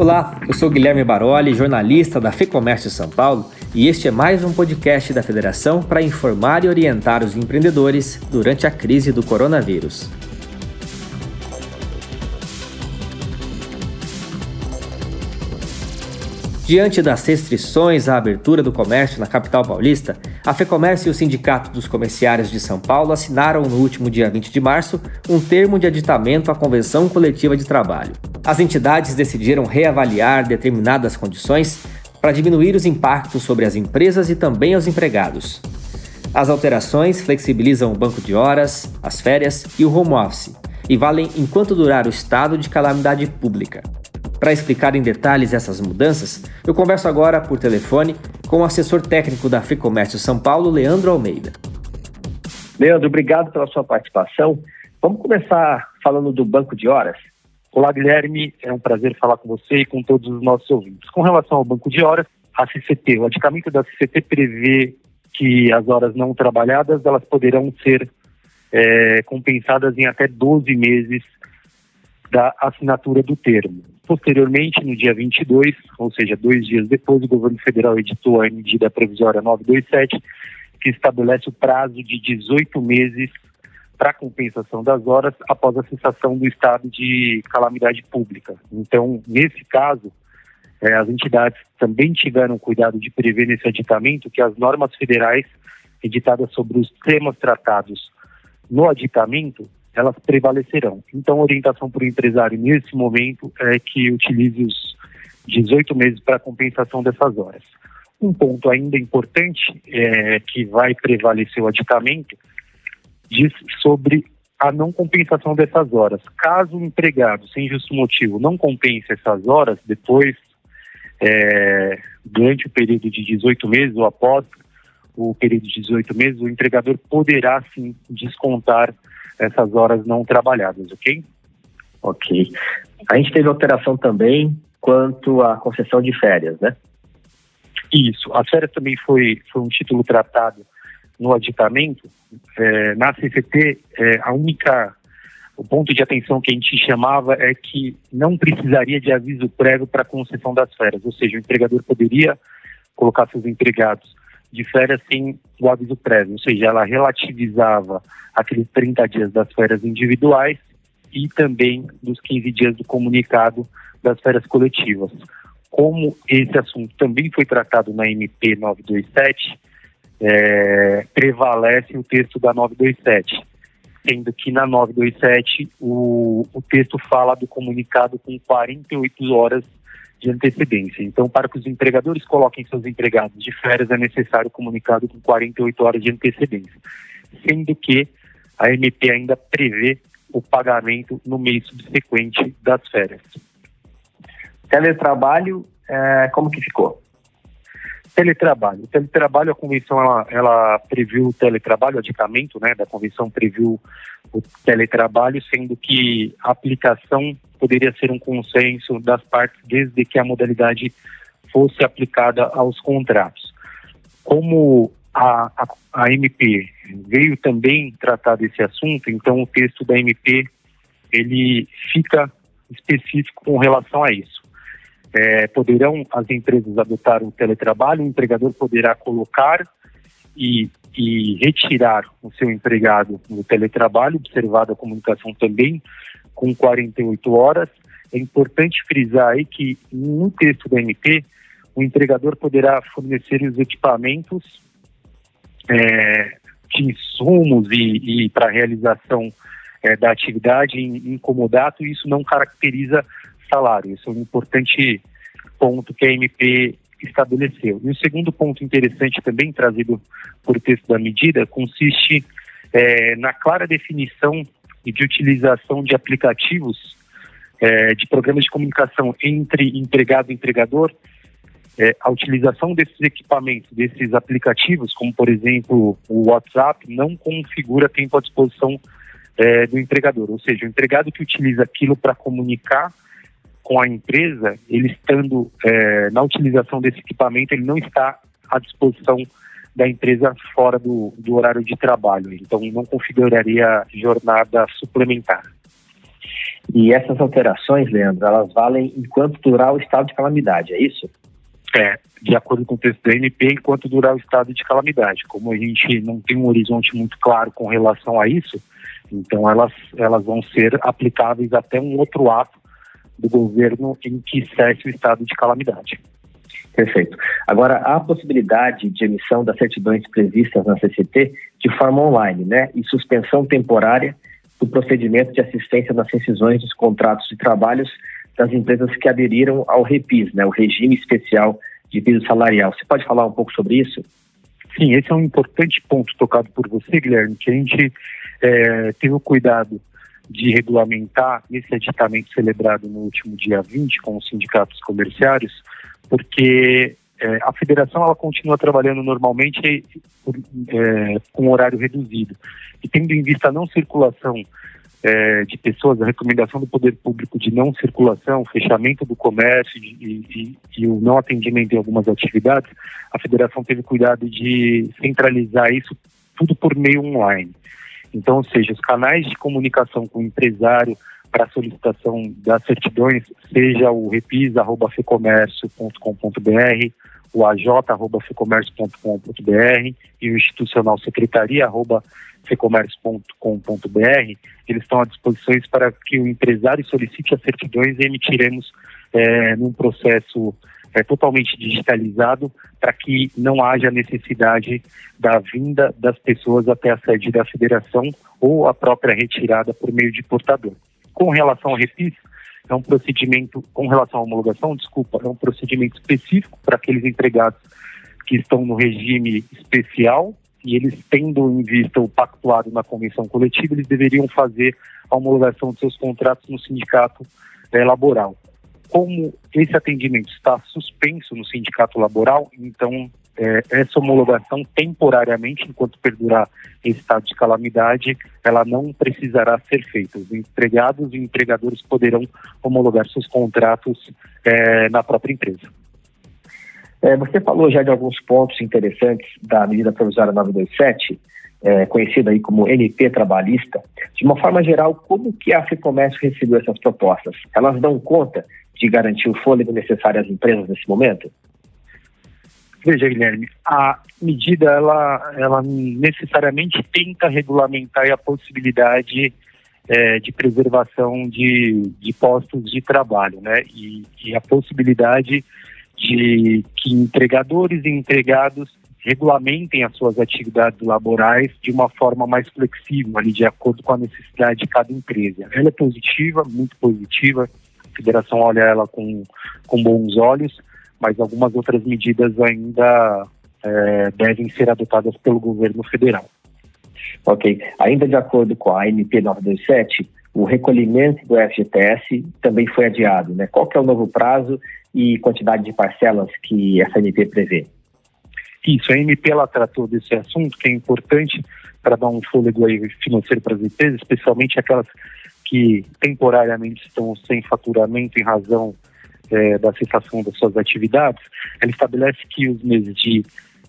Olá, eu sou Guilherme Baroli, jornalista da FEComércio São Paulo, e este é mais um podcast da Federação para informar e orientar os empreendedores durante a crise do coronavírus. Diante das restrições à abertura do comércio na capital paulista, a FEComércio e o Sindicato dos Comerciários de São Paulo assinaram no último dia 20 de março um termo de aditamento à Convenção Coletiva de Trabalho. As entidades decidiram reavaliar determinadas condições para diminuir os impactos sobre as empresas e também aos empregados. As alterações flexibilizam o banco de horas, as férias e o home office e valem enquanto durar o estado de calamidade pública. Para explicar em detalhes essas mudanças, eu converso agora por telefone com o assessor técnico da FEComércio São Paulo, Leandro Almeida. Leandro, obrigado pela sua participação. Vamos começar falando do banco de horas. Olá, Guilherme. É um prazer falar com você e com todos os nossos ouvintes. Com relação ao banco de horas, a CCT, o adicamento da CCT prevê que as horas não trabalhadas elas poderão ser é, compensadas em até 12 meses da assinatura do termo. Posteriormente, no dia 22, ou seja, dois dias depois, o governo federal editou a medida provisória 927, que estabelece o prazo de 18 meses para compensação das horas após a cessação do estado de calamidade pública. Então, nesse caso, eh, as entidades também tiveram cuidado de prever nesse aditamento que as normas federais editadas sobre os temas tratados no aditamento elas prevalecerão. Então, a orientação para o empresário nesse momento é que utilize os 18 meses para compensação dessas horas. Um ponto ainda importante é, que vai prevalecer o aditamento diz sobre a não compensação dessas horas. Caso o empregado, sem justo motivo, não compense essas horas, depois, é, durante o período de 18 meses ou após o período de 18 meses, o empregador poderá sim descontar essas horas não trabalhadas, ok? Ok. A gente teve alteração também quanto à concessão de férias, né? Isso. As férias também foi, foi um título tratado no aditamento. É, na CCT, é, a única o ponto de atenção que a gente chamava é que não precisaria de aviso prévio para concessão das férias, ou seja, o empregador poderia colocar seus empregados de férias sem o aviso prévio, ou seja, ela relativizava aqueles 30 dias das férias individuais e também dos 15 dias do comunicado das férias coletivas. Como esse assunto também foi tratado na MP 927, é, prevalece o texto da 927, sendo que na 927 o, o texto fala do comunicado com 48 horas de antecedência. Então, para que os empregadores coloquem seus empregados de férias, é necessário comunicado com 48 horas de antecedência, sendo que a MP ainda prevê o pagamento no mês subsequente das férias. Teletrabalho, é, como que ficou? Teletrabalho. O teletrabalho, a convenção ela, ela previu o teletrabalho, o adicamento né, da convenção previu o teletrabalho, sendo que a aplicação poderia ser um consenso das partes desde que a modalidade fosse aplicada aos contratos. Como a, a, a MP veio também tratar desse assunto, então o texto da MP ele fica específico com relação a isso. É, poderão as empresas adotar o teletrabalho, o empregador poderá colocar e, e retirar o seu empregado no teletrabalho, observada a comunicação também com 48 horas. É importante frisar aí que no texto da MP, o empregador poderá fornecer os equipamentos é, de insumos e, e para realização é, da atividade em, em comodato, e isso não caracteriza salário. Isso é um importante ponto que a MP estabeleceu. E o segundo ponto interessante também trazido por texto da medida consiste é, na clara definição de utilização de aplicativos é, de programas de comunicação entre empregado e empregador, é, a utilização desses equipamentos, desses aplicativos, como por exemplo o WhatsApp, não configura tempo à disposição é, do empregador. Ou seja, o empregado que utiliza aquilo para comunicar com a empresa, ele estando é, na utilização desse equipamento, ele não está à disposição da empresa fora do, do horário de trabalho. Então, não configuraria jornada suplementar. E essas alterações, Leandro, elas valem enquanto durar o estado de calamidade, é isso? É, de acordo com o texto da NP, enquanto durar o estado de calamidade. Como a gente não tem um horizonte muito claro com relação a isso, então elas, elas vão ser aplicáveis até um outro ato do governo em que cesse o estado de calamidade. Perfeito. Agora, há a possibilidade de emissão das certidões previstas na CCT de forma online, né? E suspensão temporária do procedimento de assistência nas rescisões dos contratos de trabalhos das empresas que aderiram ao REPIS, né? O Regime Especial de Piso Salarial. Você pode falar um pouco sobre isso? Sim, esse é um importante ponto tocado por você, Guilherme, que a gente é, teve o cuidado de regulamentar nesse aditamento celebrado no último dia 20 com os sindicatos comerciários, porque é, a federação ela continua trabalhando normalmente por, é, com horário reduzido. E tendo em vista a não circulação é, de pessoas, a recomendação do poder público de não circulação, fechamento do comércio e, o não atendimento em algumas atividades, a federação teve cuidado de centralizar isso tudo por meio online. Então, ou seja, os canais de comunicação com o empresário para solicitação das certidões, seja o repis.fecomércio.com.br, o aj.fecomércio.com.br e o institucional secretaria.fecomércio.com.br, eles estão à disposição para que o empresário solicite as certidões e emitiremos é, num processo é, totalmente digitalizado para que não haja necessidade da vinda das pessoas até a sede da federação ou a própria retirada por meio de portador. Com relação ao refis, é um procedimento, com relação à homologação, desculpa, é um procedimento específico para aqueles empregados que estão no regime especial e eles tendo em vista o pactuado na convenção coletiva, eles deveriam fazer a homologação de seus contratos no sindicato é, laboral como esse atendimento está suspenso no sindicato laboral, então é, essa homologação temporariamente, enquanto perdurar esse estado de calamidade, ela não precisará ser feita. Os empregados e empregadores poderão homologar seus contratos é, na própria empresa. É, você falou já de alguns pontos interessantes da medida provisória 927, é, conhecida aí como NP trabalhista. De uma forma geral, como que a FEComércio recebeu essas propostas? Elas dão conta de garantir o fôlego necessário às empresas nesse momento? Veja, Guilherme, a medida ela, ela necessariamente tenta regulamentar a possibilidade é, de preservação de, de postos de trabalho, né? E, e a possibilidade de que empregadores e empregados regulamentem as suas atividades laborais de uma forma mais flexível, ali, de acordo com a necessidade de cada empresa. Ela é positiva, muito positiva, federação olha ela com, com bons olhos, mas algumas outras medidas ainda é, devem ser adotadas pelo governo federal. Ok. Ainda de acordo com a ANP 927, o recolhimento do FGTS também foi adiado. Né? Qual é o novo prazo e quantidade de parcelas que essa ANP prevê? Isso, a ANP ela tratou desse assunto que é importante para dar um fôlego aí financeiro para as empresas, especialmente aquelas que temporariamente estão sem faturamento em razão é, da cessação das suas atividades, ela estabelece que os meses de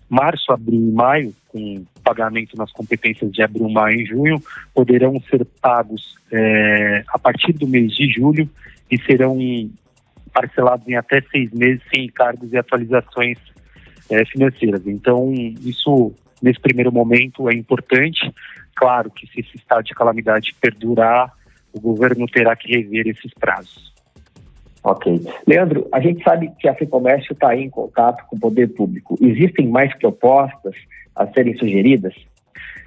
março, abril e maio, com pagamento nas competências de abril, maio e junho, poderão ser pagos é, a partir do mês de julho e serão parcelados em até seis meses sem encargos e atualizações é, financeiras. Então, isso, nesse primeiro momento, é importante. Claro que se esse estado de calamidade perdurar, o governo terá que rever esses prazos. Ok. Leandro, a gente sabe que a FEComércio está em contato com o poder público. Existem mais propostas a serem sugeridas?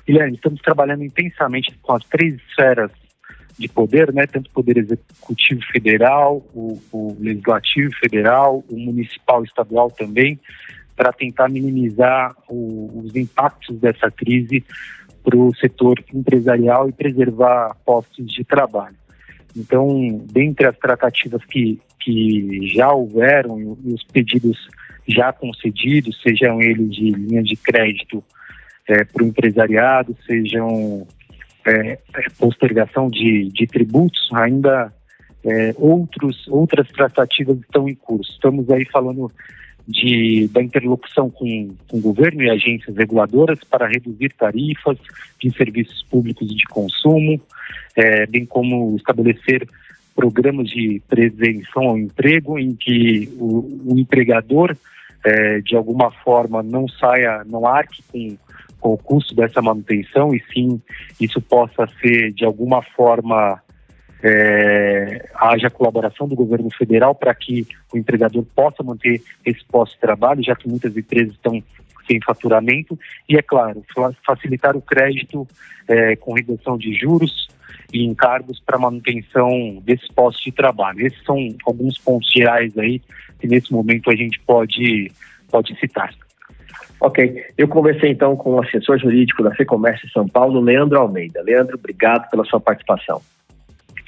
Guilherme, estamos trabalhando intensamente com as três esferas de poder, né, tanto o poder executivo federal, o, o legislativo federal, o municipal e estadual também, para tentar minimizar o, os impactos dessa crise para o setor empresarial e preservar postos de trabalho. Então, dentre as tratativas que, que já houveram e os pedidos já concedidos, sejam eles de linha de crédito é, para o empresariado, sejam é, postergação de, de tributos, ainda é, outros, outras tratativas estão em curso. Estamos aí falando de, da interlocução com, com o governo e agências reguladoras para reduzir tarifas de serviços públicos de consumo, é, bem como estabelecer programas de prevenção ao emprego em que o, o empregador, é, de alguma forma, não saia, não arque com, com o custo dessa manutenção e sim isso possa ser, de alguma forma, é, haja colaboração do governo federal para que o empregador possa manter esse posto de trabalho, já que muitas empresas estão sem faturamento, e, é claro, facilitar o crédito é, com redução de juros e encargos para manutenção desses postos de trabalho. Esses são alguns pontos gerais aí que nesse momento a gente pode, pode citar. Ok, eu conversei então com o assessor jurídico da FEComércio São Paulo, Leandro Almeida. Leandro, obrigado pela sua participação.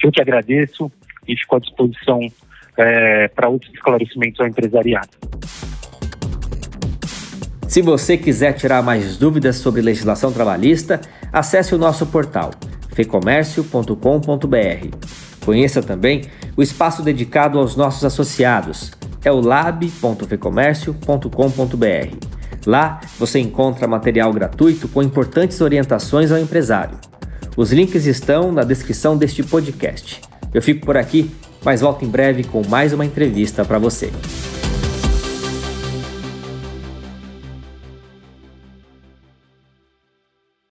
Eu que agradeço e fico à disposição é, para outros esclarecimentos ao empresariado. Se você quiser tirar mais dúvidas sobre legislação trabalhista, acesse o nosso portal fecomércio.com.br. Conheça também o espaço dedicado aos nossos associados, é o lab.fecomércio.com.br. Lá você encontra material gratuito com importantes orientações ao empresário. Os links estão na descrição deste podcast. Eu fico por aqui, mas volto em breve com mais uma entrevista para você.